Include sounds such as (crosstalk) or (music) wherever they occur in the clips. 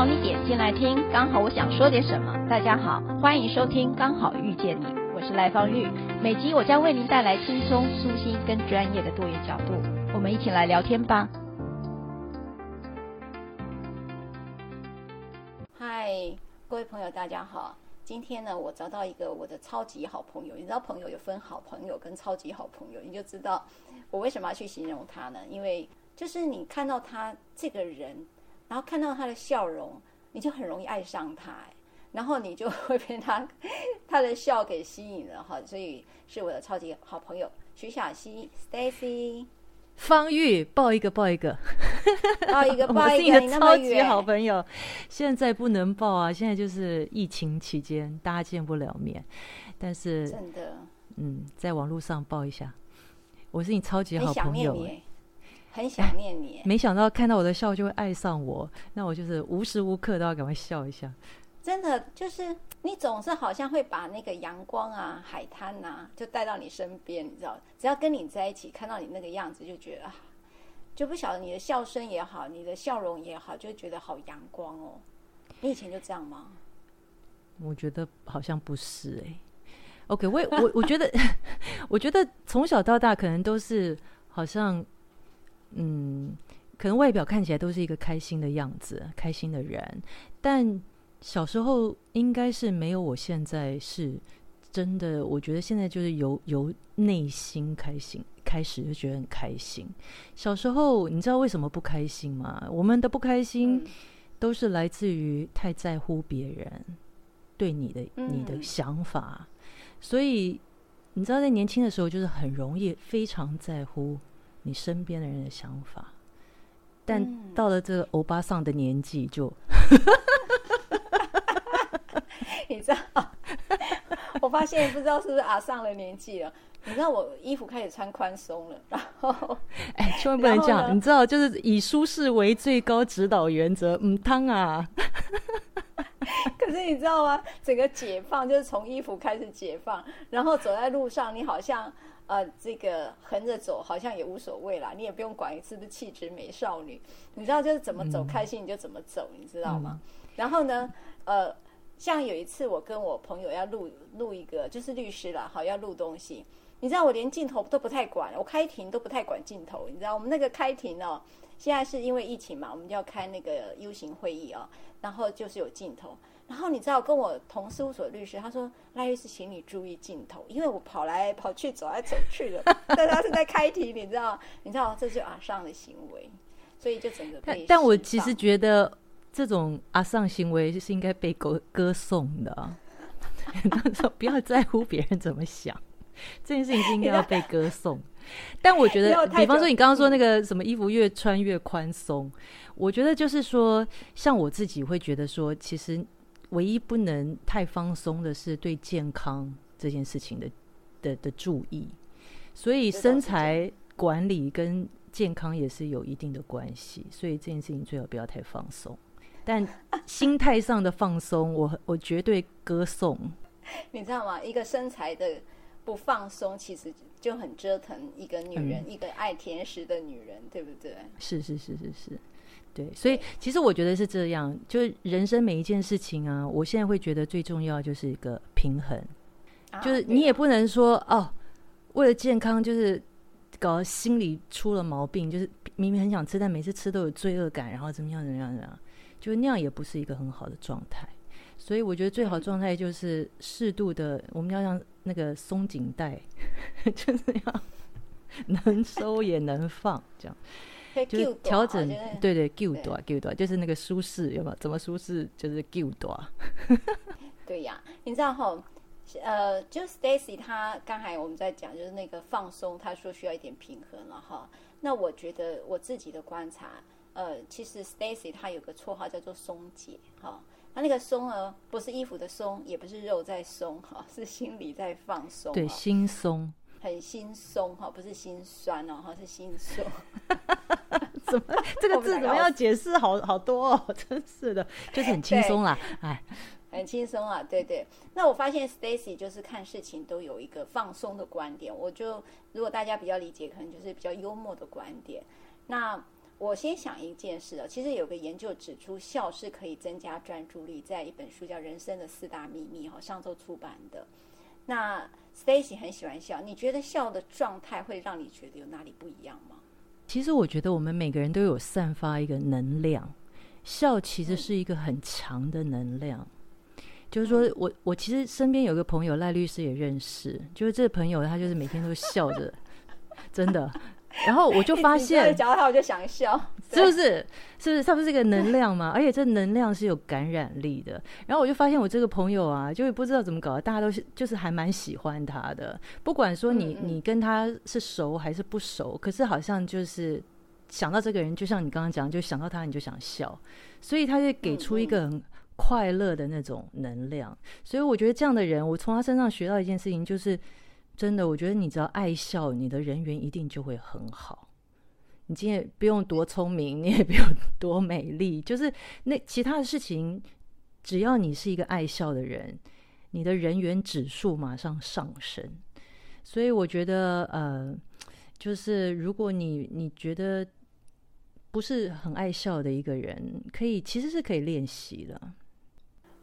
好你点进来听，刚好我想说点什么。大家好，欢迎收听《刚好遇见你》，我是赖芳玉。每集我将为您带来轻松、舒心跟专业的多元角度，我们一起来聊天吧。嗨，各位朋友，大家好。今天呢，我找到一个我的超级好朋友。你知道朋友有分好朋友跟超级好朋友，你就知道我为什么要去形容他呢？因为就是你看到他这个人，然后看到他的笑容，你就很容易爱上他，然后你就会被他 (laughs) 他的笑给吸引了哈。所以是我的超级好朋友徐小溪 Stacy。方玉，抱一个，抱一个，抱一个，(laughs) 抱一个，我是你的超级好朋友。现在不能抱啊，现在就是疫情期间，大家见不了面。但是真的，嗯，在网络上抱一下。我是你超级好朋友，很想念你。(laughs) 没想到看到我的笑就会爱上我，那我就是无时无刻都要赶快笑一下。真的就是你总是好像会把那个阳光啊、海滩啊，就带到你身边，你知道？只要跟你在一起，看到你那个样子，就觉得啊，就不晓得你的笑声也好，你的笑容也好，就觉得好阳光哦。你以前就这样吗？我觉得好像不是哎、欸。OK，我我我觉得，(laughs) 我觉得从小到大可能都是好像，嗯，可能外表看起来都是一个开心的样子，开心的人，但。小时候应该是没有，我现在是真的。我觉得现在就是由由内心开心开始就觉得很开心。小时候你知道为什么不开心吗？我们的不开心都是来自于太在乎别人对你的你的想法，所以你知道在年轻的时候就是很容易非常在乎你身边的人的想法，但到了这个欧巴桑的年纪就。(laughs) 你知道，(laughs) 我发现不知道是不是啊上了年纪了。你知道我衣服开始穿宽松了，然后 (laughs) 哎，千万不能这样。你知道，就是以舒适为最高指导原则。嗯，汤啊。可是你知道吗？整个解放就是从衣服开始解放，然后走在路上，你好像呃，这个横着走好像也无所谓啦，你也不用管你是不是气质美少女。你知道，就是怎么走开心你就怎么走，你知道吗？嗯、然后呢，呃。像有一次，我跟我朋友要录录一个，就是律师啦，好要录东西。你知道我连镜头都不太管，我开庭都不太管镜头。你知道我们那个开庭哦，现在是因为疫情嘛，我们就要开那个 U 型会议哦，然后就是有镜头。然后你知道跟我同事务所律师，他说赖律师，请你注意镜头，因为我跑来跑去，走来走去的，(laughs) 但他是在开庭，你知道？你知道这就是阿尚的行为，所以就整个被但。但我其实觉得。这种阿尚行为是应该被歌歌颂的，(laughs) 不要在乎别人怎么想，(laughs) 这件事情是应该要被歌颂。但我觉得，比方说你刚刚说那个什么衣服越穿越宽松，我觉得就是说，像我自己会觉得说，其实唯一不能太放松的是对健康这件事情的的的注意，所以身材管理跟健康也是有一定的关系，所以这件事情最好不要太放松。但心态上的放松，我我绝对歌颂。(laughs) 你知道吗？一个身材的不放松，其实就很折腾一个女人，嗯、一个爱甜食的女人，对不对？是是是是是，对。所以其实我觉得是这样，就是人生每一件事情啊，我现在会觉得最重要就是一个平衡，啊、就是你也不能说哦，为了健康就是搞心理出了毛病，就是明明很想吃，但每次吃都有罪恶感，然后怎么样怎么样怎么样。就那样也不是一个很好的状态，所以我觉得最好状态就是适度的，我们要让那个松紧带，(laughs) 就是要能收也能放，这样就调整，对对，Q 多 Q 多，就是那个舒适有没有？怎么舒适就是 Q 多。对呀，你知道哈，呃，就 Stacy 她刚才我们在讲，就是那个放松，她说需要一点平衡了哈。那我觉得我自己的观察。呃，其实 Stacy 她有个绰号叫做松姐，哈，她那个松呢，不是衣服的松，也不是肉在松，哈，是心里在放松，对，心松，很心松，哈，不是心酸哦，哈，是心松。(laughs) 怎么这个 (laughs) 字怎么要解释好好多哦？(laughs) 真是的，就是很轻松啦，哎，很轻松啊，对对。那我发现 Stacy 就是看事情都有一个放松的观点，我就如果大家比较理解，可能就是比较幽默的观点。那我先想一件事啊，其实有个研究指出，笑是可以增加专注力，在一本书叫《人生的四大秘密》哈，上周出版的。那 Stacy 很喜欢笑，你觉得笑的状态会让你觉得有哪里不一样吗？其实我觉得我们每个人都有散发一个能量，笑其实是一个很强的能量。嗯、就是说我我其实身边有个朋友赖律师也认识，就是这个朋友他就是每天都笑着，(laughs) 真的。然后我就发现，讲到他我就想笑，(laughs) 是不是？是不是？他不是一个能量吗？而且这能量是有感染力的。然后我就发现，我这个朋友啊，就不知道怎么搞，大家都是就是还蛮喜欢他的。不管说你你跟他是熟还是不熟，可是好像就是想到这个人，就像你刚刚讲，就想到他你就想笑，所以他就给出一个很快乐的那种能量。所以我觉得这样的人，我从他身上学到一件事情就是。真的，我觉得你只要爱笑，你的人缘一定就会很好。你今天不用多聪明，你也不用 (laughs) 多美丽，就是那其他的事情，只要你是一个爱笑的人，你的人缘指数马上上升。所以我觉得，呃，就是如果你你觉得不是很爱笑的一个人，可以其实是可以练习的，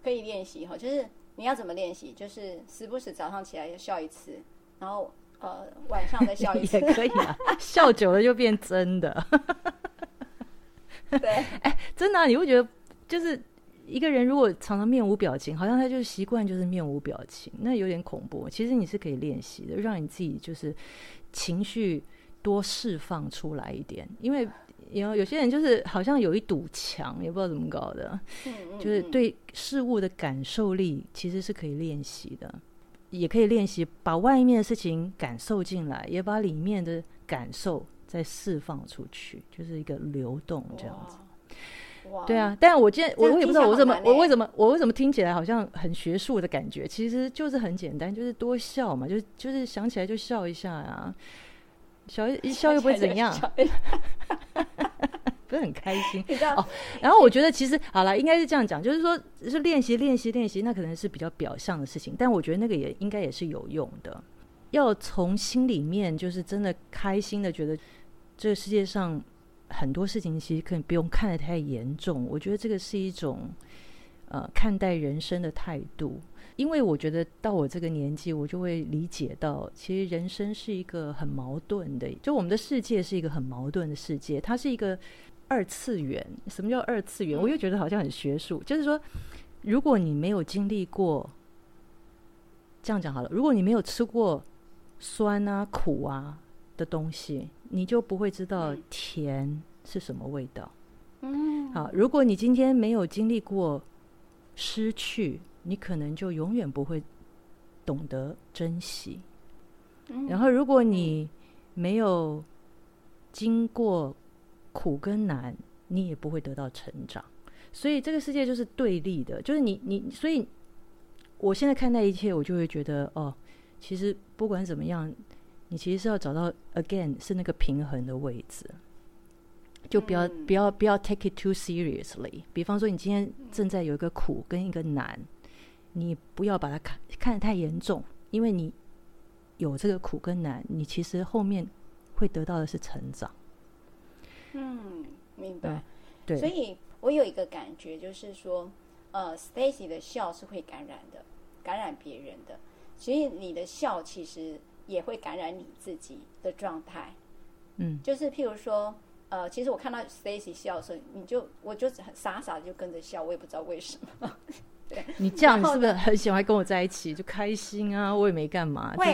可以练习哈。就是你要怎么练习？就是时不时早上起来要笑一次。然后呃，晚上再笑一次 (laughs) 也可以啊，(laughs) 笑久了就变真的。对，(laughs) 哎，真的啊，你会觉得就是一个人如果常常面无表情，好像他就是习惯就是面无表情，那有点恐怖。其实你是可以练习的，让你自己就是情绪多释放出来一点，因为有有些人就是好像有一堵墙，也不知道怎么搞的，嗯嗯嗯，就是对事物的感受力其实是可以练习的。也可以练习把外面的事情感受进来，也把里面的感受再释放出去，就是一个流动这样子。对啊，但我今天我我也不知道我怎么我为什么我为什么听起来好像很学术的感觉，其实就是很简单，就是多笑嘛，就就是想起来就笑一下呀，笑一 (laughs) 笑又不会怎样。不是很开心 (laughs) 哦，然后我觉得其实好了，应该是这样讲，就是说是练习练习练习，那可能是比较表象的事情，但我觉得那个也应该也是有用的。要从心里面就是真的开心的，觉得这个世界上很多事情其实可以不用看得太严重。我觉得这个是一种呃看待人生的态度，因为我觉得到我这个年纪，我就会理解到，其实人生是一个很矛盾的，就我们的世界是一个很矛盾的世界，它是一个。二次元，什么叫二次元？我又觉得好像很学术。就是说，如果你没有经历过，这样讲好了，如果你没有吃过酸啊、苦啊的东西，你就不会知道甜是什么味道。嗯，好，如果你今天没有经历过失去，你可能就永远不会懂得珍惜。然后，如果你没有经过苦跟难，你也不会得到成长，所以这个世界就是对立的，就是你你，所以我现在看待一切，我就会觉得哦，其实不管怎么样，你其实是要找到 again 是那个平衡的位置，就不要、嗯、不要不要 take it too seriously。比方说，你今天正在有一个苦跟一个难，你不要把它看看得太严重，因为你有这个苦跟难，你其实后面会得到的是成长。嗯，明白。对，所以我有一个感觉，就是说，呃，Stacy 的笑是会感染的，感染别人的。所以你的笑其实也会感染你自己的状态。嗯，就是譬如说，呃，其实我看到 Stacy 笑的时候，你就我就很傻傻的就跟着笑，我也不知道为什么。(laughs) 对，你这样是不是很喜欢跟我在一起就开心啊？我也没干嘛。会，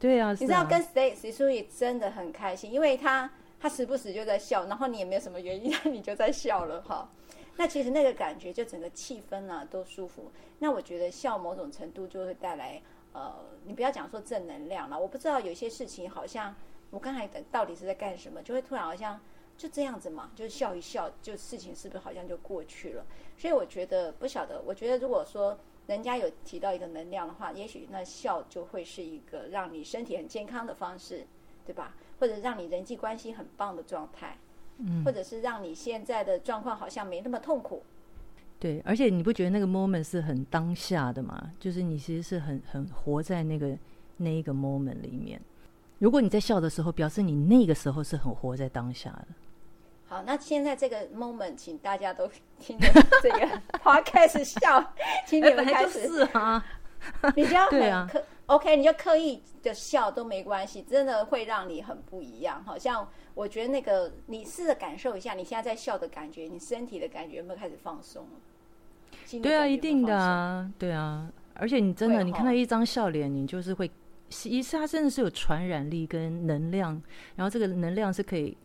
对啊，你知道跟 Stacy 所以真的很开心，因为他。他时不时就在笑，然后你也没有什么原因，(laughs) 你就在笑了哈。那其实那个感觉，就整个气氛啊都舒服。那我觉得笑某种程度就会带来呃，你不要讲说正能量了。我不知道有些事情好像我刚才到底是在干什么，就会突然好像就这样子嘛，就笑一笑，就事情是不是好像就过去了？所以我觉得不晓得，我觉得如果说人家有提到一个能量的话，也许那笑就会是一个让你身体很健康的方式，对吧？或者让你人际关系很棒的状态，嗯，或者是让你现在的状况好像没那么痛苦。对，而且你不觉得那个 moment 是很当下的吗？就是你其实是很很活在那个那一个 moment 里面。如果你在笑的时候，表示你那个时候是很活在当下的。好，那现在这个 moment，请大家都听着这个 (laughs) podcast 笑，请你们开始。(laughs) 是啊，你就要很对啊刻，OK，你就刻意的笑都没关系，真的会让你很不一样。好像我觉得那个，你试着感受一下，你现在在笑的感觉，你身体的感觉有没有开始放松？对啊，一定的啊，对啊。而且你真的，哦、你看到一张笑脸，你就是会，其实它真的是有传染力跟能量，然后这个能量是可以。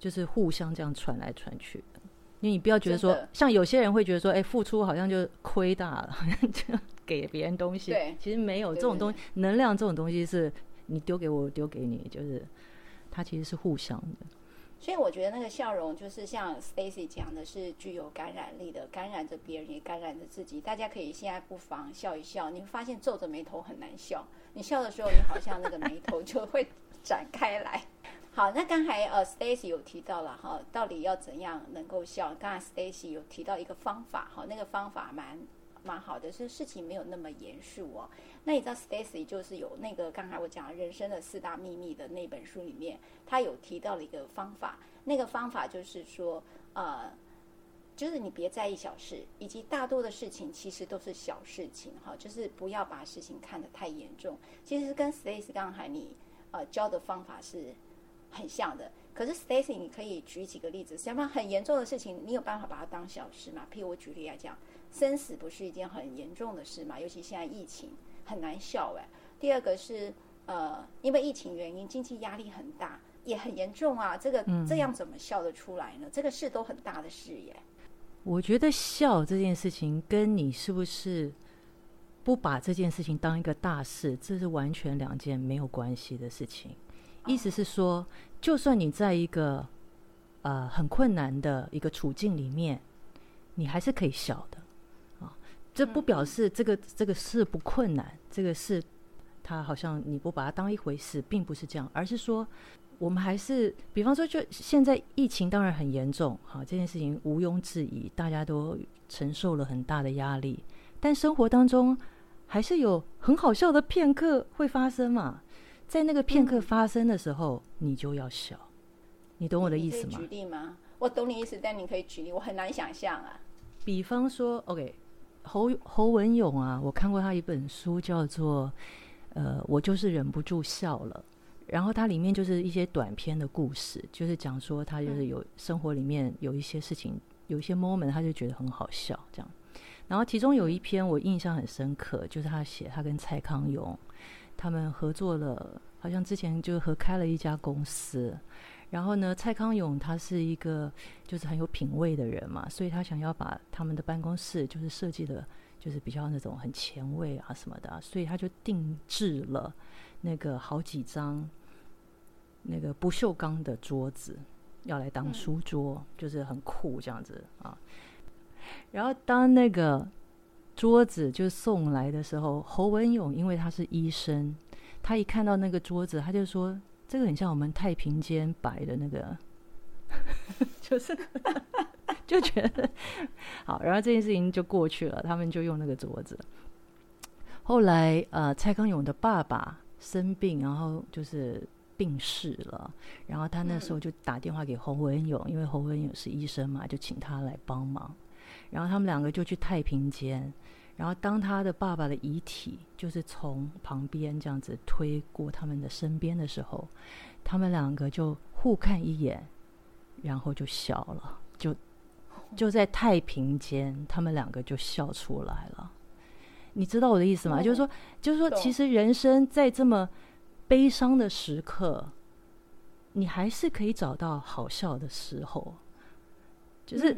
就是互相这样传来传去的，因为你不要觉得说，像有些人会觉得说，哎，付出好像就亏大了，好 (laughs) 像就给别人东西。对，其实没有这种东西，能量这种东西是你丢给我，我丢给你，就是它其实是互相的。所以我觉得那个笑容，就是像 Stacy 讲的，是具有感染力的，感染着别人，也感染着自己。大家可以现在不妨笑一笑，你会发现皱着眉头很难笑。你笑的时候，你好像那个眉头就会展开来。(laughs) 好，那刚才呃，Stacy 有提到了哈，到底要怎样能够笑？刚才 Stacy 有提到一个方法哈，那个方法蛮蛮好的，是事情没有那么严肃哦。那你知道 Stacy 就是有那个刚才我讲人生的四大秘密的那本书里面，他有提到了一个方法，那个方法就是说呃，就是你别在意小事，以及大多的事情其实都是小事情哈，就是不要把事情看得太严重。其实跟 Stacy 刚才你呃教的方法是。很像的，可是 Stacy，你可以举几个例子，想不很严重的事情，你有办法把它当小事吗？譬如我举例来讲，生死不是一件很严重的事嘛，尤其现在疫情很难笑哎。第二个是呃，因为疫情原因，经济压力很大，也很严重啊。这个这样怎么笑得出来呢？这个事都很大的事耶。我觉得笑这件事情跟你是不是不把这件事情当一个大事，这是完全两件没有关系的事情。意思是说，就算你在一个呃很困难的一个处境里面，你还是可以笑的啊。这不表示这个这个事不困难，这个事它好像你不把它当一回事，并不是这样，而是说我们还是，比方说，就现在疫情当然很严重，哈，这件事情毋庸置疑，大家都承受了很大的压力，但生活当中还是有很好笑的片刻会发生嘛。在那个片刻发生的时候，嗯、你就要笑，你懂我的意思吗？举例吗？我懂你意思，但你可以举例，我很难想象啊。比方说，OK，侯侯文勇啊，我看过他一本书，叫做《呃，我就是忍不住笑了》，然后它里面就是一些短篇的故事，就是讲说他就是有生活里面有一些事情，嗯、有一些 moment，他就觉得很好笑这样。然后其中有一篇我印象很深刻，就是他写他跟蔡康永。他们合作了，好像之前就合开了一家公司。然后呢，蔡康永他是一个就是很有品味的人嘛，所以他想要把他们的办公室就是设计的，就是比较那种很前卫啊什么的，所以他就定制了那个好几张那个不锈钢的桌子，要来当书桌，就是很酷这样子啊。然后当那个。桌子就送来的时候，侯文勇因为他是医生，他一看到那个桌子，他就说：“这个很像我们太平间摆的那个，(laughs) 就是 (laughs) 就觉得好。”然后这件事情就过去了，他们就用那个桌子。后来，呃，蔡康永的爸爸生病，然后就是病逝了，然后他那时候就打电话给侯文勇，因为侯文勇是医生嘛，就请他来帮忙。然后他们两个就去太平间，然后当他的爸爸的遗体就是从旁边这样子推过他们的身边的时候，他们两个就互看一眼，然后就笑了，就就在太平间，他们两个就笑出来了。你知道我的意思吗？就是说，就是说，其实人生在这么悲伤的时刻，你还是可以找到好笑的时候。就是，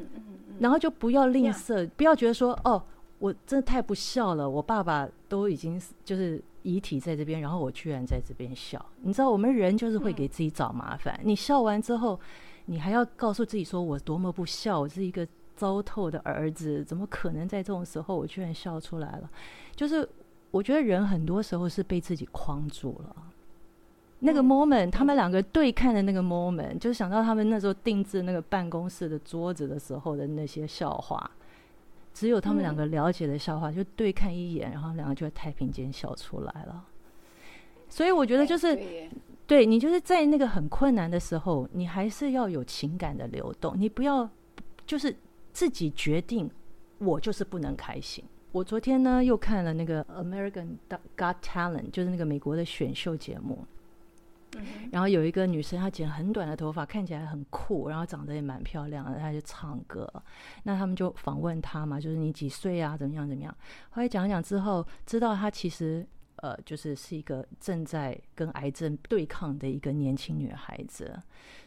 然后就不要吝啬，不要觉得说哦，我真的太不孝了。我爸爸都已经就是遗体在这边，然后我居然在这边笑。你知道，我们人就是会给自己找麻烦。你笑完之后，你还要告诉自己说我多么不孝，我是一个糟透的儿子，怎么可能在这种时候我居然笑出来了？就是我觉得人很多时候是被自己框住了。那个 moment，他们两个对看的那个 moment，就想到他们那时候定制那个办公室的桌子的时候的那些笑话，只有他们两个了解的笑话，就对看一眼，然后两个就在太平间笑出来了。所以我觉得就是。对，你就是在那个很困难的时候，你还是要有情感的流动，你不要就是自己决定，我就是不能开心。我昨天呢又看了那个 American Got Talent，就是那个美国的选秀节目。然后有一个女生，她剪很短的头发，看起来很酷，然后长得也蛮漂亮的，她就唱歌。那他们就访问她嘛，就是你几岁啊？怎么样怎么样？后来讲讲之后，知道她其实。呃，就是是一个正在跟癌症对抗的一个年轻女孩子。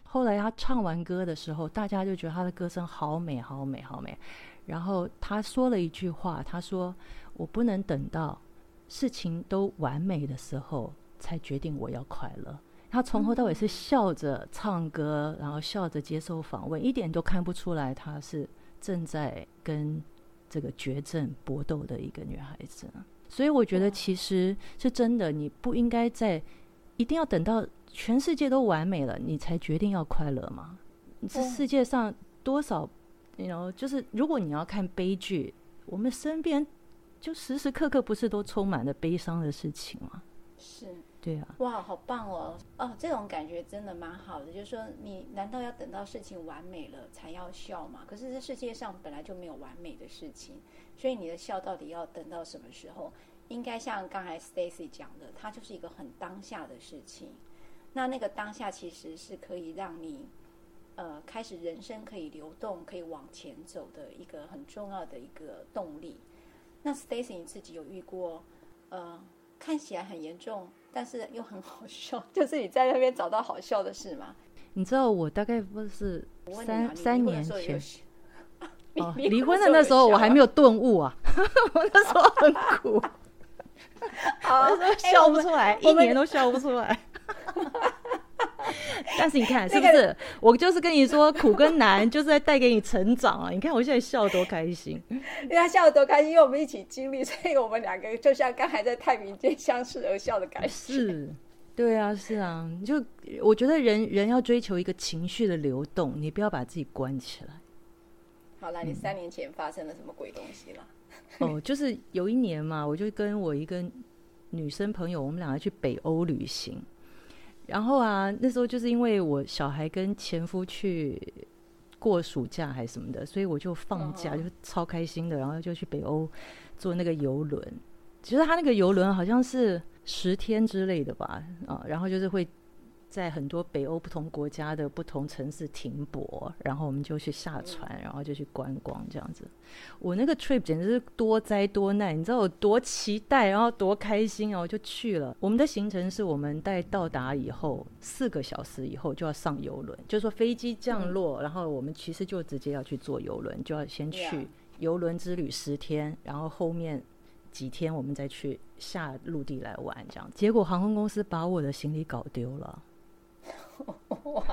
后来她唱完歌的时候，大家就觉得她的歌声好美，好美，好美。然后她说了一句话，她说：“我不能等到事情都完美的时候才决定我要快乐。”她从头到尾是笑着唱歌，然后笑着接受访问，一点都看不出来她是正在跟这个绝症搏斗的一个女孩子。所以我觉得其实是真的，你不应该在一定要等到全世界都完美了，你才决定要快乐吗？这世界上多少，you know，就是如果你要看悲剧，我们身边就时时刻刻不是都充满了悲伤的事情吗？是，对啊。哇，好棒哦！哦，这种感觉真的蛮好的。就是说，你难道要等到事情完美了才要笑吗？可是这世界上本来就没有完美的事情。所以你的笑到底要等到什么时候？应该像刚才 Stacy 讲的，它就是一个很当下的事情。那那个当下其实是可以让你，呃，开始人生可以流动、可以往前走的一个很重要的一个动力。那 Stacy 你自己有遇过，呃，看起来很严重，但是又很好笑，(laughs) 就是你在那边找到好笑的事吗？你知道我大概不是三、啊、三年前。(laughs) 哦，(laughs) 离婚的那时候我还没有顿悟啊，我那时候很苦，那时候笑不出来，一年都笑不出来。但是你看是不是？我就是跟你说，苦跟难就是在带给你成长啊！你看我现在笑得多开心，因为他笑得多开心，因为我们一起经历，所以我们两个就像刚才在太平间相视而笑的感觉。是，对啊，是啊，就我觉得人人要追求一个情绪的流动，你不要把自己关起来。好了，你三年前发生了什么鬼东西了？哦，就是有一年嘛，我就跟我一个女生朋友，我们两个去北欧旅行。然后啊，那时候就是因为我小孩跟前夫去过暑假还是什么的，所以我就放假，就超开心的，然后就去北欧坐那个游轮。其实他那个游轮好像是十天之类的吧，啊，然后就是会。在很多北欧不同国家的不同城市停泊，然后我们就去下船，然后就去观光这样子。我那个 trip 简直是多灾多难，你知道我多期待，然后多开心哦，我就去了。我们的行程是我们待到达以后四个小时以后就要上游轮，就是说飞机降落，然后我们其实就直接要去坐游轮，就要先去游轮之旅十天，然后后面几天我们再去下陆地来玩这样。结果航空公司把我的行李搞丢了。(laughs) 哇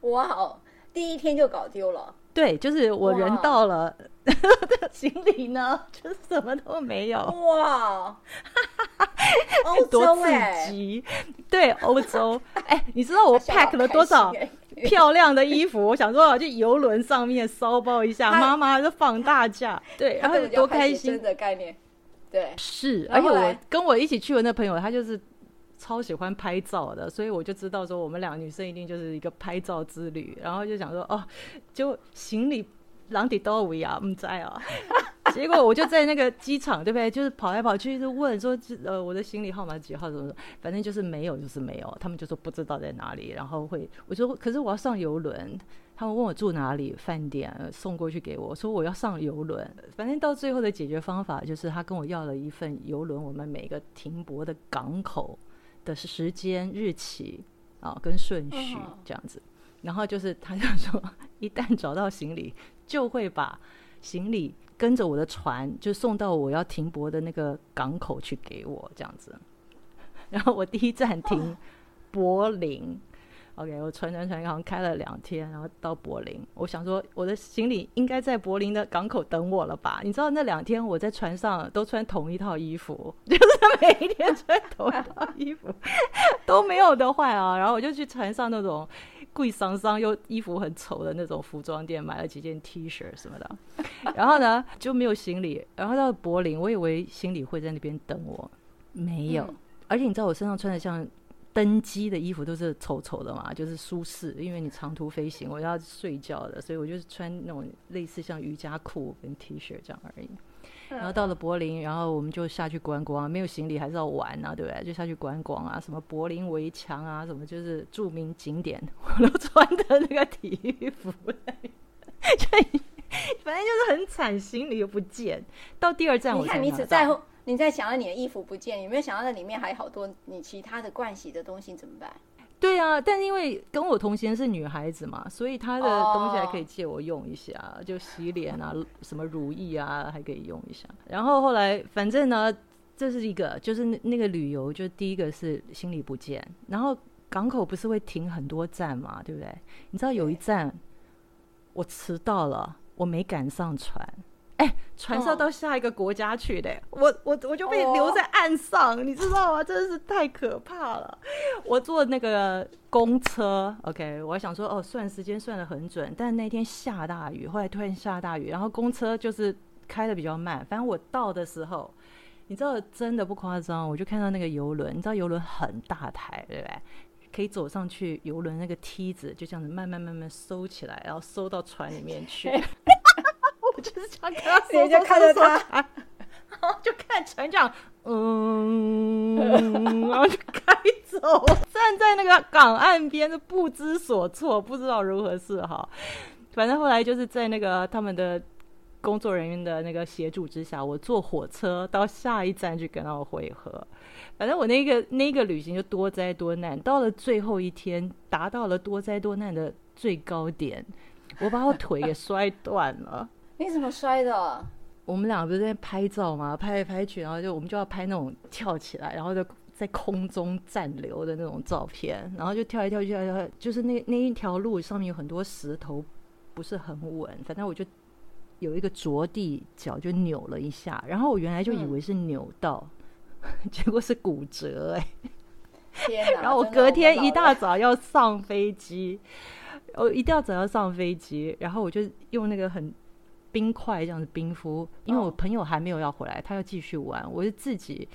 哇！第一天就搞丢了。对，就是我人到了，(laughs) 行李呢，就什么都没有。哇！(laughs) 欧洲刺激！对，欧洲。哎，你知道我 pack 了多少漂亮的衣服？我想说，我去游轮上面骚包一下，妈妈就放大假。对，然后多开心的概念。对，是。而且我跟我一起去的那朋友，他就是。超喜欢拍照的，所以我就知道说我们两个女生一定就是一个拍照之旅，然后就想说哦，就行李囊底都有啊，不在啊。(laughs) 结果我就在那个机场，对不对？就是跑来跑去，就问说呃我的行李号码几号怎么，反正就是没有，就是没有。他们就说不知道在哪里，然后会我说可是我要上游轮，他们问我住哪里，饭店送过去给我，说我要上游轮。反正到最后的解决方法就是他跟我要了一份游轮，我们每个停泊的港口。的时间、日期啊，跟顺序这样子，然后就是他就说，(laughs) 一旦找到行李，就会把行李跟着我的船，就送到我要停泊的那个港口去给我这样子。(laughs) 然后我第一站停柏林，OK，我传传传，好像开了两天，然后到柏林。我想说，我的行李应该在柏林的港口等我了吧？你知道那两天我在船上都穿同一套衣服，(laughs) 就是每一天穿同一套衣服都没有的坏啊。然后我就去船上那种贵桑桑又衣服很丑的那种服装店买了几件 T 恤什么的。然后呢就没有行李，然后到柏林，我以为行李会在那边等我，没有。嗯、而且你知道我身上穿的像。登机的衣服都是丑丑的嘛，就是舒适，因为你长途飞行，我要睡觉的，所以我就是穿那种类似像瑜伽裤跟 T 恤这样而已。然后到了柏林，然后我们就下去观光，没有行李还是要玩啊，对不对？就下去观光啊，什么柏林围墙啊，什么就是著名景点，(laughs) 我都穿的那个体育服，(laughs) 反正就是很惨，行李又不见。到第二站，我看你只在乎。你在想到你的衣服不见，有没有想到那里面还有好多你其他的惯洗的东西怎么办？对啊，但是因为跟我同行是女孩子嘛，所以她的东西还可以借我用一下，oh. 就洗脸啊，什么乳液啊，还可以用一下。然后后来反正呢，这是一个，就是那那个旅游，就第一个是行李不见，然后港口不是会停很多站嘛，对不对？你知道有一站我迟到了，我没赶上船。哎，船上到下一个国家去的，我我我就被留在岸上，哦、你知道吗？(laughs) 真的是太可怕了。我坐那个公车，OK，我还想说，哦，算时间算的很准，但那天下大雨，后来突然下大雨，然后公车就是开的比较慢。反正我到的时候，你知道，真的不夸张，我就看到那个游轮，你知道游轮很大台，对不对？可以走上去游轮那个梯子，就这样子慢慢慢慢收起来，然后收到船里面去。(laughs) 就是这样看他，(laughs) 人家看着他，然后就看船长，嗯，然后就开走，站在那个港岸边，就不知所措，不知道如何是好。反正后来就是在那个他们的工作人员的那个协助之下，我坐火车到下一站去跟他们会合。反正我那个那个旅行就多灾多难，到了最后一天，达到了多灾多难的最高点，我把我腿给摔断了。你怎么摔的？我们俩不是在拍照吗？拍来拍去，然后就我们就要拍那种跳起来，然后就在空中暂留的那种照片，然后就跳来跳去，跳来跳去，就是那那一条路上面有很多石头，不是很稳。反正我就有一个着地，脚就扭了一下，然后我原来就以为是扭到，嗯、(laughs) 结果是骨折哎、欸！天哪！(laughs) 然后我隔天一大早要上飞机，我一大早要上飞机，然后我就用那个很。冰块这样子冰敷，因为我朋友还没有要回来，他要继续玩，我就自己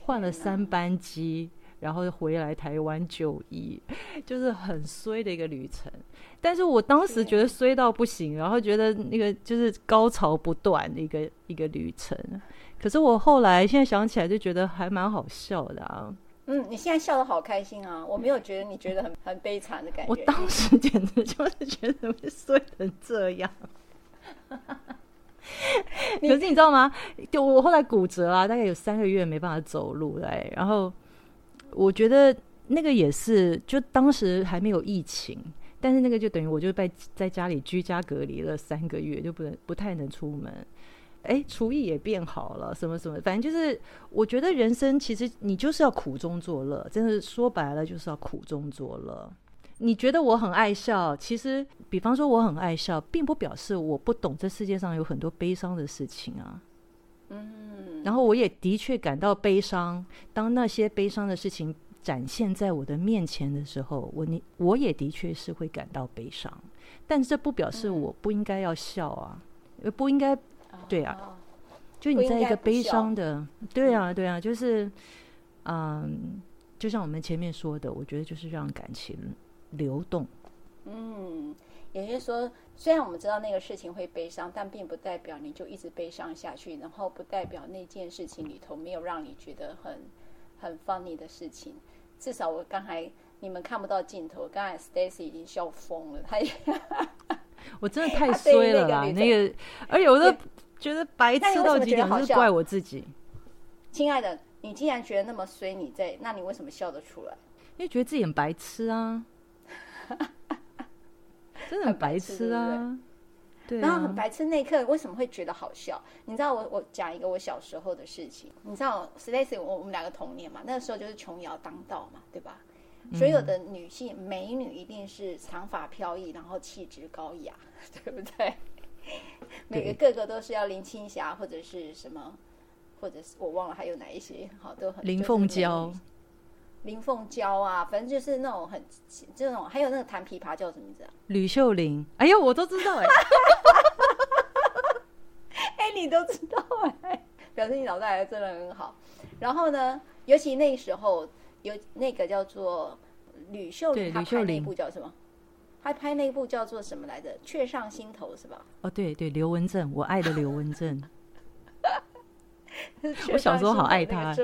换了三班机，然后回来台湾就医，就是很衰的一个旅程。但是我当时觉得衰到不行，然后觉得那个就是高潮不断的一个一个旅程。可是我后来现在想起来就觉得还蛮好笑的啊。嗯，你现在笑得好开心啊！我没有觉得你觉得很很悲惨的感觉。我当时简直就是觉得会衰成这样。(laughs) 可是你知道吗？就我后来骨折啊，大概有三个月没办法走路来。然后我觉得那个也是，就当时还没有疫情，但是那个就等于我就被在家里居家隔离了三个月，就不能不太能出门。哎，厨艺也变好了，什么什么，反正就是我觉得人生其实你就是要苦中作乐，真的说白了就是要苦中作乐。你觉得我很爱笑，其实，比方说我很爱笑，并不表示我不懂这世界上有很多悲伤的事情啊。嗯，然后我也的确感到悲伤。当那些悲伤的事情展现在我的面前的时候，我你我也的确是会感到悲伤。但这不表示我不应该要笑啊，呃，不应该，对啊，就你在一个悲伤的，对啊，对啊，就是，嗯，就像我们前面说的，我觉得就是让感情。流动，嗯，也就是说，虽然我们知道那个事情会悲伤，但并不代表你就一直悲伤下去，然后不代表那件事情里头没有让你觉得很很 funny 的事情。至少我刚才你们看不到镜头，刚才 Stacy 已经笑疯了，他也，(laughs) 我真的太衰了啦，那个，那个，而且我都觉得白痴到极点，就是怪我自己。亲爱的，你既然觉得那么衰，你在，那你为什么笑得出来？因为觉得自己很白痴啊。(laughs) 真的很白痴啊！对，然后很白痴那一刻为什么会觉得好笑？你知道我我讲一个我小时候的事情。你知道 Stacy 我我们两个童年嘛，那个时候就是琼瑶当道嘛，对吧？所有的女性美女一定是长发飘逸，然后气质高雅，(laughs) 对不对？每个个个都是要林青霞或者是什么，或者是我忘了还有哪一些，好都很林凤娇，林凤娇啊，反正就是那种很这种，还有那个弹琵琶叫什么名字啊？吕秀玲。哎呦，我都知道哎、欸，(laughs) 哎，你都知道哎、欸，表示你脑袋还真的很好。然后呢，尤其那时候有那个叫做吕秀玲，她拍那部叫什么？他拍那部叫做什么来着？《雀上心头》是吧？哦，对对，刘文正，我爱的刘文正。(laughs) 我小时候好爱他。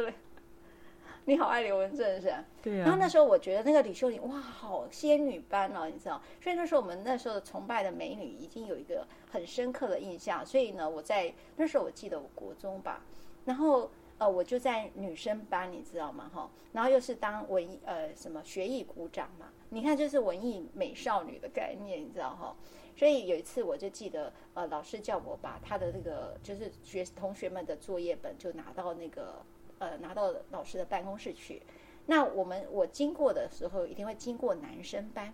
你好爱刘文正是吧？对啊。然后那时候我觉得那个李秀玲哇，好仙女般哦，你知道？所以那时候我们那时候崇拜的美女已经有一个很深刻的印象。所以呢，我在那时候我记得我国中吧，然后。呃，我就在女生班，你知道吗？哈，然后又是当文艺呃什么学艺股长嘛，你看就是文艺美少女的概念，你知道哈？所以有一次我就记得，呃，老师叫我把他的那个就是学同学们的作业本就拿到那个呃拿到老师的办公室去。那我们我经过的时候一定会经过男生班，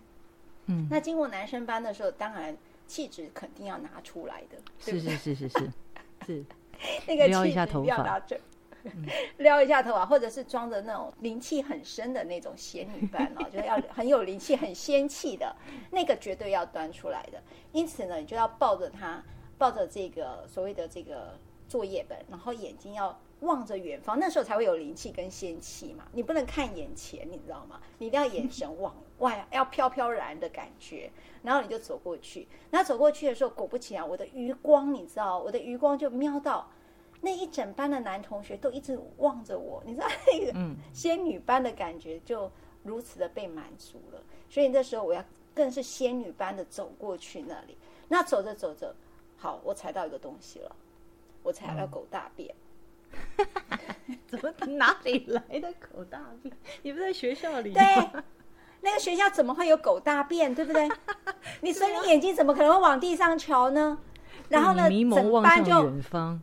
嗯，那经过男生班的时候，当然气质肯定要拿出来的，是是是是是是，(laughs) 那个气质要拿着。(laughs) 撩一下头发，或者是装着那种灵气很深的那种仙女般哦，(laughs) 就是要很有灵气、很仙气的那个，绝对要端出来的。因此呢，你就要抱着他，抱着这个所谓的这个作业本，然后眼睛要望着远方，那时候才会有灵气跟仙气嘛。你不能看眼前，你知道吗？你一定要眼神往外，要飘飘然的感觉。然后你就走过去，然后走过去的时候，果不其然，我的余光，你知道，我的余光就瞄到。那一整班的男同学都一直望着我，你知道那个仙女般的感觉就如此的被满足了。所以那时候我要更是仙女般的走过去那里。那走着走着，好，我踩到一个东西了，我踩到狗大便。嗯、(laughs) 怎么哪里来的狗大便？你不在学校里？对，那个学校怎么会有狗大便？对不对？(laughs) 你说你眼睛怎么可能会往地上瞧呢？然后呢，迷蒙望向远方。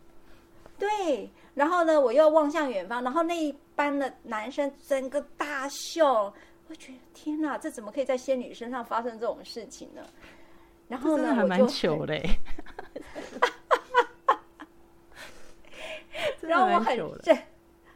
对，然后呢，我又望向远方，然后那一班的男生整个大笑，我觉得天哪，这怎么可以在仙女身上发生这种事情呢？然后呢，还蛮糗的，(laughs) 然后我很正。(laughs)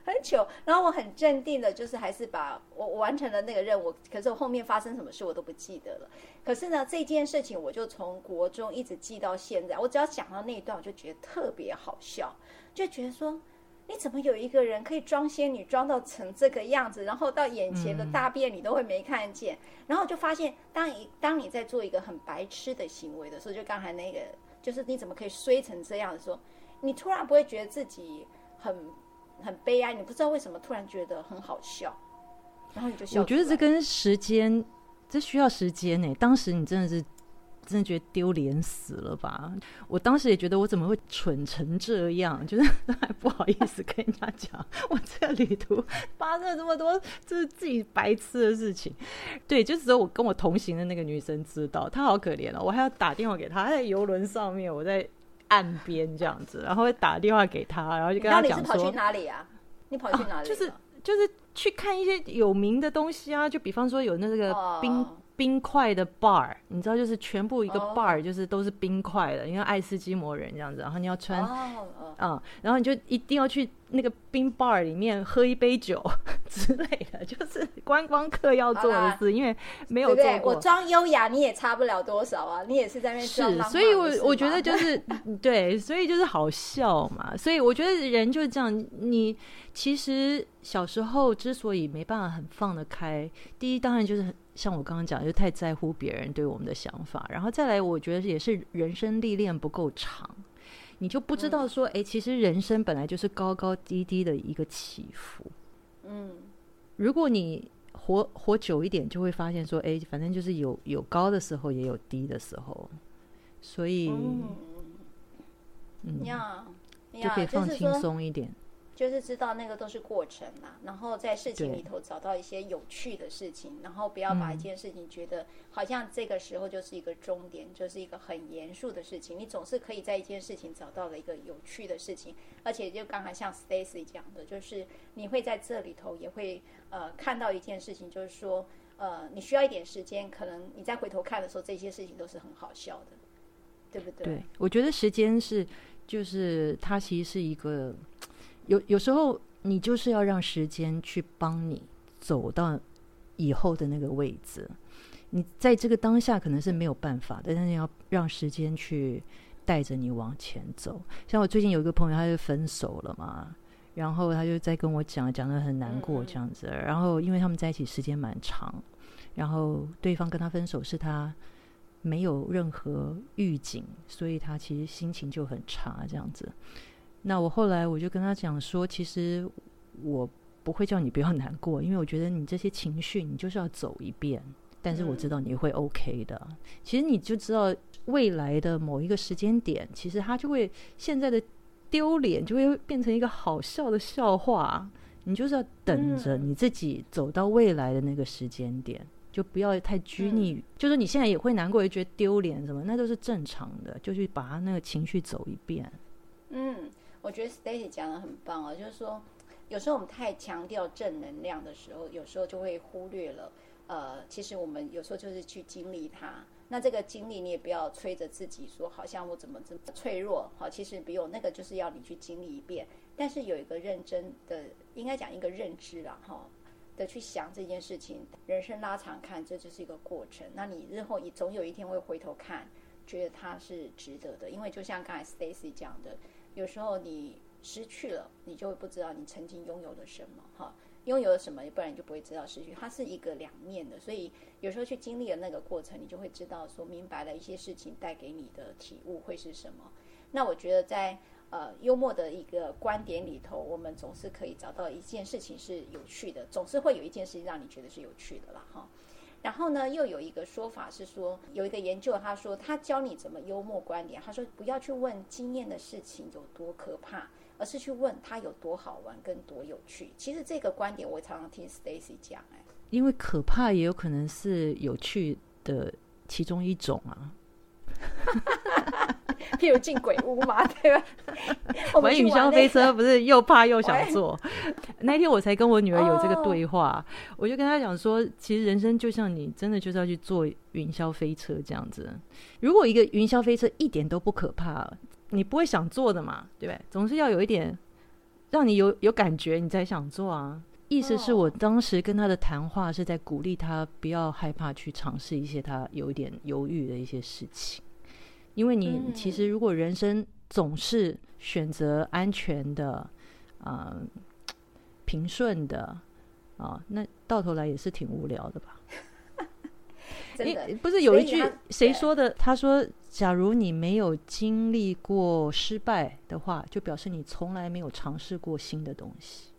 很糗，然后我很镇定的，就是还是把我完成了那个任务。可是我后面发生什么事我都不记得了。可是呢，这件事情我就从国中一直记到现在。我只要想到那一段，我就觉得特别好笑，就觉得说，你怎么有一个人可以装仙女装到成这个样子，然后到眼前的大便你都会没看见？嗯、然后就发现，当一当你在做一个很白痴的行为的时候，就刚才那个，就是你怎么可以衰成这样的时候，你突然不会觉得自己很。很悲哀，你不知道为什么突然觉得很好笑，然后你就笑。我觉得这跟时间，这需要时间呢。当时你真的是真的觉得丢脸死了吧？我当时也觉得我怎么会蠢成这样，就是 (laughs) 还不好意思跟人家讲，我这个旅途发生了这么多就是自己白痴的事情。对，就只有我跟我同行的那个女生知道，她好可怜哦，我还要打电话给她，她在游轮上面，我在。岸边这样子，然后会打电话给他，然后就跟他讲说：“你跑去哪里啊？你跑去哪里、啊？”就是就是去看一些有名的东西啊，就比方说有那个冰、oh. 冰块的 bar，你知道，就是全部一个 bar 就是都是冰块的，因为爱斯基摩人这样子，然后你要穿啊、oh. oh. 嗯，然后你就一定要去。那个冰 bar 里面喝一杯酒 (laughs) 之类的，就是观光客要做的事，因为没有做过。对对，我装优雅，你也差不了多少啊，你也是在那边装。是，所以我我觉得就是 (laughs) 对，所以就是好笑嘛。所以我觉得人就是这样。你其实小时候之所以没办法很放得开，第一当然就是像我刚刚讲，就太在乎别人对我们的想法，然后再来，我觉得也是人生历练不够长。你就不知道说，哎、嗯，其实人生本来就是高高低低的一个起伏。嗯，如果你活活久一点，就会发现说，哎，反正就是有有高的时候，也有低的时候，所以，嗯，就可以放轻松一点。就是知道那个都是过程嘛，然后在事情里头找到一些有趣的事情，然后不要把一件事情觉得好像这个时候就是一个终点，嗯、就是一个很严肃的事情。你总是可以在一件事情找到了一个有趣的事情，而且就刚才像 Stacy 讲的，就是你会在这里头也会呃看到一件事情，就是说呃，你需要一点时间，可能你再回头看的时候，这些事情都是很好笑的，对不对？对，我觉得时间是，就是它其实是一个，有有时候你就是要让时间去帮你走到以后的那个位置。你在这个当下可能是没有办法的，但是要让时间去带着你往前走。像我最近有一个朋友，他就分手了嘛，然后他就在跟我讲，讲得很难过这样子。然后因为他们在一起时间蛮长，然后对方跟他分手是他没有任何预警，所以他其实心情就很差这样子。那我后来我就跟他讲说，其实我不会叫你不要难过，因为我觉得你这些情绪你就是要走一遍。但是我知道你会 OK 的。嗯。其实你就知道未来的某一个时间点，其实他就会现在的丢脸就会变成一个好笑的笑话。你就是要等着你自己走到未来的那个时间点，就不要太拘泥。嗯。就是你现在也会难过，也觉得丢脸什么，那都是正常的。就去把他那个情绪走一遍。嗯，我觉得 Stacy 讲得很棒哦，就是说有时候我们太强调正能量的时候，有时候就会忽略了。呃，其实我们有时候就是去经历它。那这个经历，你也不要催着自己说，好像我怎么这么脆弱。好，其实不用，那个就是要你去经历一遍。但是有一个认真的，应该讲一个认知了哈，的去想这件事情。人生拉长看，这就是一个过程。那你日后也总有一天会回头看，觉得它是值得的。因为就像刚才 Stacy 讲的，有时候你失去了，你就会不知道你曾经拥有了什么哈。拥有了什么，不然你就不会知道失去。它是一个两面的，所以有时候去经历了那个过程，你就会知道说明白了一些事情带给你的体悟会是什么。那我觉得在呃幽默的一个观点里头，我们总是可以找到一件事情是有趣的，总是会有一件事情让你觉得是有趣的啦哈。然后呢，又有一个说法是说，有一个研究他说他教你怎么幽默观点，他说不要去问经验的事情有多可怕。而是去问他有多好玩跟多有趣。其实这个观点我常常听 Stacy 讲，哎，因为可怕也有可能是有趣的其中一种啊。(laughs) 譬如进鬼屋嘛，对吧？玩云霄飞车不是又怕又想坐？那天我才跟我女儿有这个对话，我就跟她讲说，其实人生就像你真的就是要去坐云霄飞车这样子。如果一个云霄飞车一点都不可怕。你不会想做的嘛，对不对？总是要有一点让你有有感觉，你才想做啊。意思是我当时跟他的谈话是在鼓励他不要害怕去尝试一些他有一点犹豫的一些事情，因为你其实如果人生总是选择安全的、啊、呃、平顺的啊、呃，那到头来也是挺无聊的吧。(laughs) 不是有一句谁说的？他说：“假如你没有经历过失败的话，就表示你从来没有尝试过新的东西。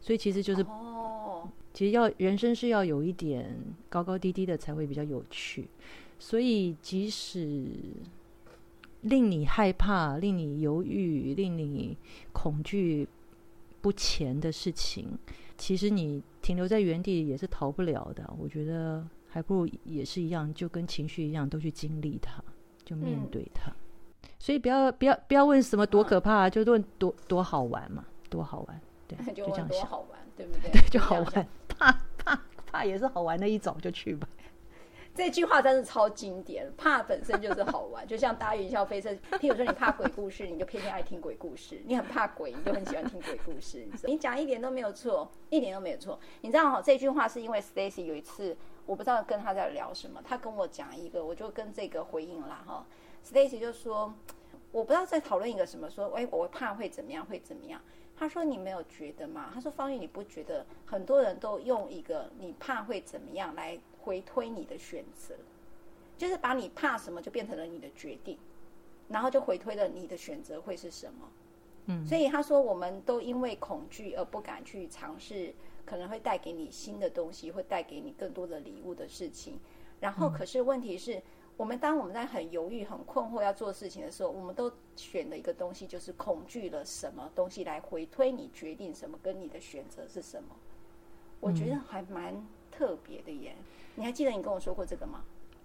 所以其实就是，哦，其实要人生是要有一点高高低低的才会比较有趣。所以即使令你害怕、令你犹豫、令你恐惧不前的事情，其实你停留在原地也是逃不了的。我觉得。”还不如也是一样，就跟情绪一样，都去经历它，就面对它。嗯、所以不要不要不要问什么多可怕，啊，就问多多好玩嘛，多好玩，对，(laughs) 就，这样想，好玩，对不 (laughs) 对？对，就好玩，怕怕怕也是好玩的一种，就去吧。这句话真是超经典，怕本身就是好玩，就像搭云霄飞车。(laughs) 譬如说你怕鬼故事，你就偏偏爱听鬼故事；你很怕鬼，你就很喜欢听鬼故事。你讲一点都没有错，一点都没有错。你知道哈，这句话是因为 Stacy 有一次，我不知道跟他在聊什么，他跟我讲一个，我就跟这个回应了哈。Stacy 就说，我不知道在讨论一个什么，说，哎，我怕会怎么样，会怎么样。他说你没有觉得吗？他说方玉，你不觉得很多人都用一个你怕会怎么样来。回推你的选择，就是把你怕什么就变成了你的决定，然后就回推了你的选择会是什么。嗯，所以他说，我们都因为恐惧而不敢去尝试，可能会带给你新的东西，会带给你更多的礼物的事情。然后，可是问题是我们当我们在很犹豫、很困惑要做事情的时候，我们都选了一个东西，就是恐惧了什么东西来回推你决定什么，跟你的选择是什么。我觉得还蛮特别的耶。你还记得你跟我说过这个吗？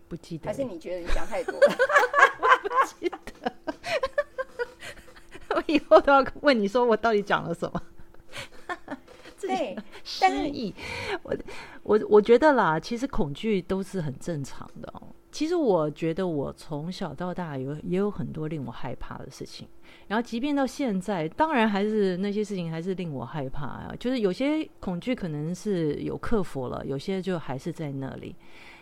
不记得。还是你觉得你讲太多了？我不记得。我以后都要问你说我到底讲了什么。对，(laughs) 失忆。我我我觉得啦，其实恐惧都是很正常的哦。其实我觉得我从小到大有也有很多令我害怕的事情，然后即便到现在，当然还是那些事情还是令我害怕啊。就是有些恐惧可能是有克服了，有些就还是在那里。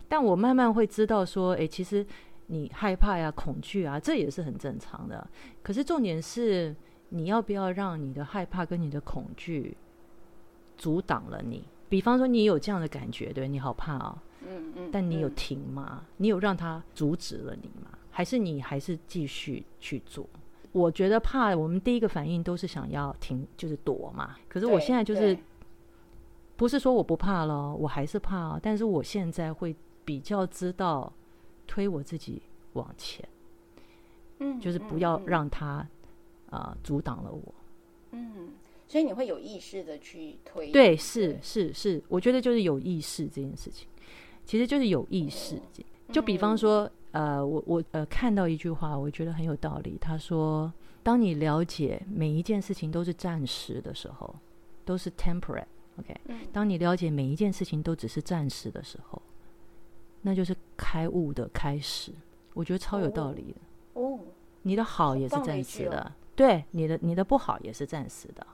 但我慢慢会知道说，哎，其实你害怕呀、恐惧啊，这也是很正常的。可是重点是，你要不要让你的害怕跟你的恐惧阻挡了你？比方说，你有这样的感觉，对，你好怕啊。嗯嗯，但你有停吗？嗯、你有让他阻止了你吗？还是你还是继续去做？我觉得怕，我们第一个反应都是想要停，就是躲嘛。可是我现在就是，不是说我不怕了，我还是怕。但是我现在会比较知道推我自己往前，嗯，就是不要让他啊、嗯呃、阻挡了我。嗯，所以你会有意识的去推。对，是是是，我觉得就是有意识这件事情。其实就是有意识，就比方说，呃，我我呃看到一句话，我觉得很有道理。他说，当你了解每一件事情都是暂时的时候，都是 temporary，OK？当你了解每一件事情都只是暂时的时候，那就是开悟的开始。我觉得超有道理的。哦，你的好也是暂时的，对，你的你的不好也是暂时的，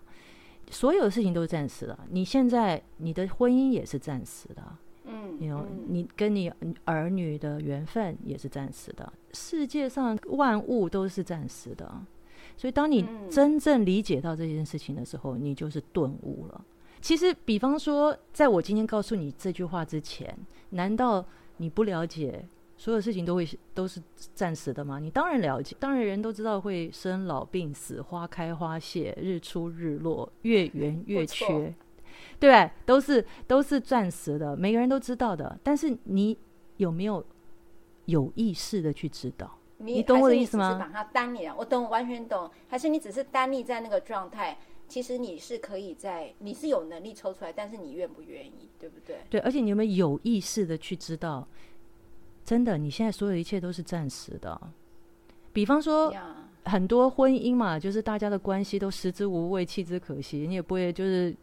所有的事情都是暂时的。你现在你的婚姻也是暂时的。你跟你儿女的缘分也是暂时的，世界上万物都是暂时的，所以当你真正理解到这件事情的时候，你就是顿悟了。其实，比方说，在我今天告诉你这句话之前，难道你不了解所有事情都会都是暂时的吗？你当然了解，当然人都知道会生老病死、花开花谢、日出日落、月圆 (laughs) 月缺。对，都是都是暂时的，每个人都知道的。但是你有没有有意识的去知道？你，你懂我的意思吗？是把它单立，我懂，完全懂。还是你只是单立在那个状态？其实你是可以在，你是有能力抽出来，但是你愿不愿意，对不对？对，而且你有没有有意识的去知道？真的，你现在所有一切都是暂时的。比方说.很多婚姻嘛，就是大家的关系都食之无味，弃之可惜，你也不会就是。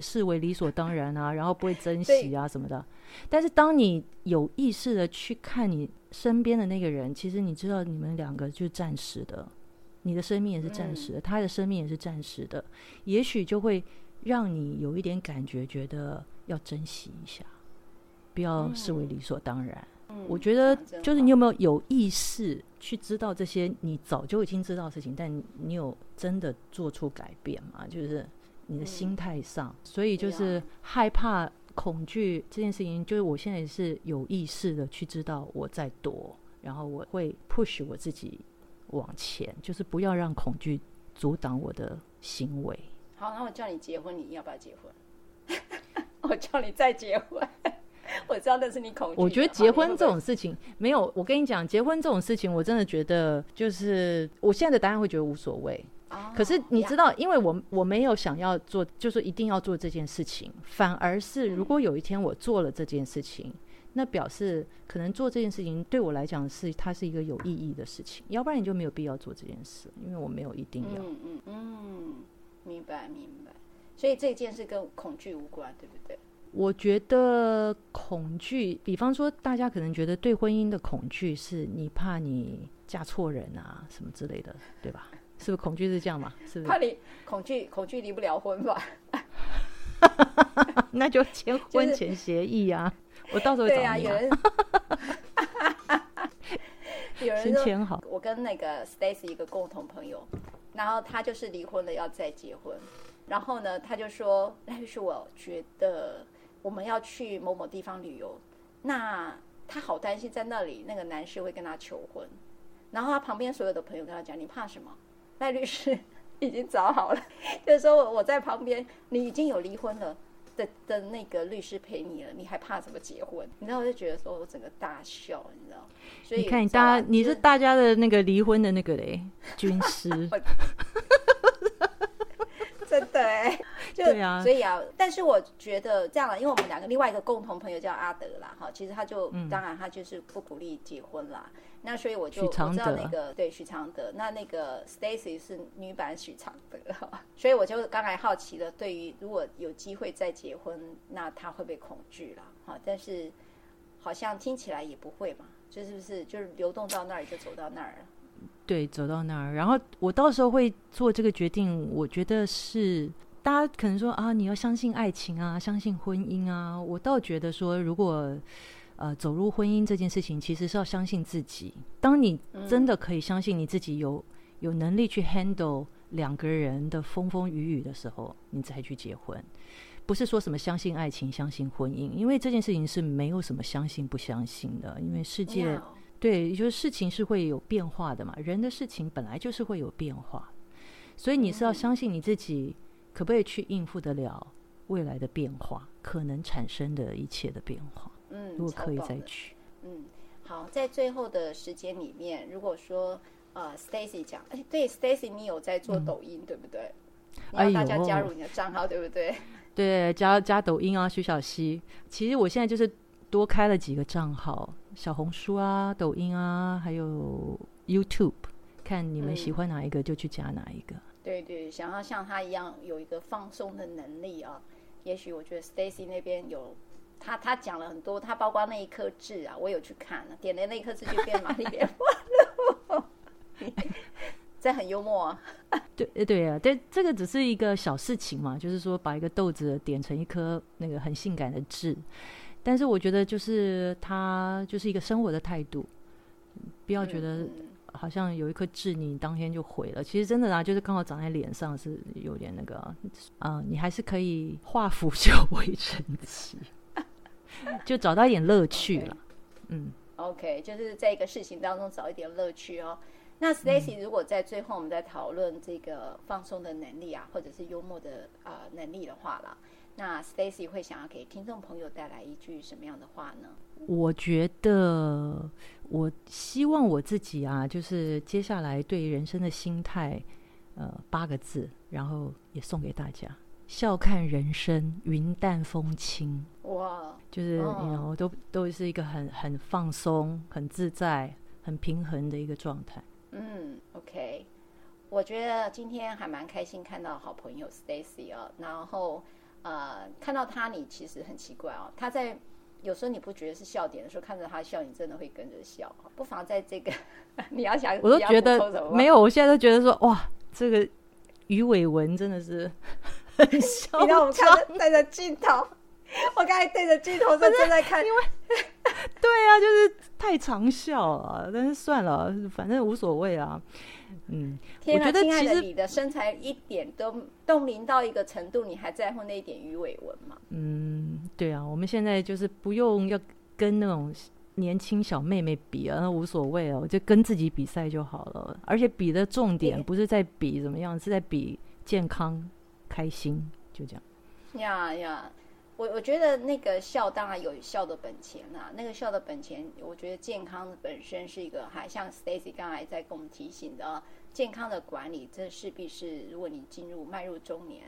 视为理所当然啊，(laughs) 然后不会珍惜啊什么的。但是当你有意识的去看你身边的那个人，其实你知道你们两个就是暂时的，你的生命也是暂时的，他的生命也是暂时的，也许就会让你有一点感觉，觉得要珍惜一下，不要视为理所当然。我觉得就是你有没有有意识去知道这些你早就已经知道的事情，但你有真的做出改变吗？就是。你的心态上，嗯、所以就是害怕、恐惧这件事情，就是我现在是有意识的去知道我在躲，然后我会 push 我自己往前，就是不要让恐惧阻挡我的行为。好，那我叫你结婚，你要不要结婚？(laughs) 我叫你再结婚，我知道那是你恐惧。我觉得结婚这种事情没有，我跟你讲，结婚这种事情，我真的觉得就是我现在的答案会觉得无所谓。可是你知道，因为我我没有想要做，就是一定要做这件事情，反而是如果有一天我做了这件事情，那表示可能做这件事情对我来讲是它是一个有意义的事情，要不然你就没有必要做这件事，因为我没有一定要。嗯嗯嗯，明白明白。所以这件事跟恐惧无关，对不对？我觉得恐惧，比方说大家可能觉得对婚姻的恐惧是你怕你嫁错人啊什么之类的，对吧？是不是恐惧是这样嘛？是不是？怕离恐惧，恐惧离不了婚吧？(laughs) 那就签婚前协议啊！就是、我到时候找你、啊。对啊，有人，(laughs) 有人先签好。我跟那个 Stacy 一个共同朋友，然后他就是离婚了，要再结婚。然后呢，他就说：“那就是我觉得我们要去某某地方旅游，那他好担心在那里那个男士会跟他求婚。然后他旁边所有的朋友跟他讲：你怕什么？”赖律师 (laughs) 已经找好了，(laughs) 就是说我我在旁边，你已经有离婚了的的那个律师陪你了，你还怕什么结婚？你知道，我就觉得说我整个大笑，你知道？所以你看，你大家你是大家的那个离婚的那个嘞，军师，(laughs) 真的哎，就对啊，所以啊，但是我觉得这样，因为我们两个另外一个共同朋友叫阿德啦，哈，其实他就当然他就是不鼓励结婚啦。那所以我就我知道那个对许常德，那那个 Stacy 是女版许常德，所以我就刚才好奇了，对于如果有机会再结婚，那他会不会恐惧了？哈，但是好像听起来也不会嘛，就是不是就是流动到那儿就走到那儿了？对，走到那儿，然后我到时候会做这个决定。我觉得是大家可能说啊，你要相信爱情啊，相信婚姻啊。我倒觉得说，如果呃走入婚姻这件事情，其实是要相信自己。当你真的可以相信你自己有有能力去 handle 两个人的风风雨雨的时候，你才去结婚。不是说什么相信爱情、相信婚姻，因为这件事情是没有什么相信不相信的，因为世界。对，就是事情是会有变化的嘛，人的事情本来就是会有变化，所以你是要相信你自己可不可以去应付得了未来的变化，可能产生的一切的变化。嗯，如果可以再去。嗯，好，在最后的时间里面，如果说呃，Stacy 讲，哎，对，Stacy 你有在做抖音，嗯、对不对？让大家加入你的账号，哎、对不对？(laughs) 对，加加抖音啊，徐小溪。其实我现在就是多开了几个账号。小红书啊，抖音啊，还有 YouTube，看你们喜欢哪一个就去加哪一个。嗯、对对，想要像他一样有一个放松的能力啊，也许我觉得 Stacy 那边有他，他讲了很多，他包括那一颗痣啊，我有去看了，点的那一颗痣就变玛丽莲梦露，(laughs) 这很幽默啊。(laughs) 对对啊，对，这个只是一个小事情嘛，就是说把一个豆子点成一颗那个很性感的痣。但是我觉得，就是他就是一个生活的态度，不要觉得好像有一颗痣，你当天就毁了。其实真的啊，就是刚好长在脸上，是有点那个啊、呃，你还是可以化腐朽为神奇，就找到一点乐趣了。嗯，OK，就是在一个事情当中找一点乐趣哦。那 Stacy，如果在最后我们在讨论这个放松的能力啊，或者是幽默的啊、呃、能力的话啦。那 Stacy 会想要给听众朋友带来一句什么样的话呢？我觉得，我希望我自己啊，就是接下来对人生的心态，呃，八个字，然后也送给大家：笑看人生，云淡风轻。哇，就是你 you know, 都都是一个很很放松、很自在、很平衡的一个状态。嗯，OK，我觉得今天还蛮开心看到好朋友 Stacy 哦，然后。呃，看到他，你其实很奇怪哦。他在有时候你不觉得是笑点的时候，看着他笑，你真的会跟着笑。不妨在这个 (laughs) 你要想，我都觉得没有，我现在都觉得说哇，这个鱼尾纹真的是 (laughs) 很嚣张。你让我们看对着镜头，(laughs) 我刚才对着镜头在正在看，因为 (laughs) 对啊，就是太长笑了。但是算了，反正无所谓啊。嗯，天哪，亲爱的，你的身材一点都冻龄到一个程度，你还在乎那一点鱼尾纹吗？嗯，对啊，我们现在就是不用要跟那种年轻小妹妹比啊，那无所谓哦，就跟自己比赛就好了。而且比的重点不是在比怎么样，是在比健康、开心，就这样。呀呀。我我觉得那个笑当然有笑的本钱呐、那个笑的本钱，我觉得健康本身是一个，还像 Stacy 刚才在跟我们提醒的，健康的管理，这势必是如果你进入迈入中年，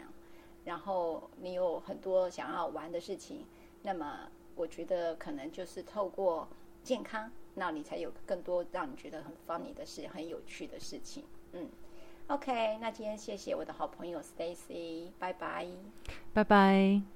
然后你有很多想要玩的事情，那么我觉得可能就是透过健康，那你才有更多让你觉得很 funny 的事，很有趣的事情。嗯，OK，那今天谢谢我的好朋友 Stacy，拜拜，拜拜。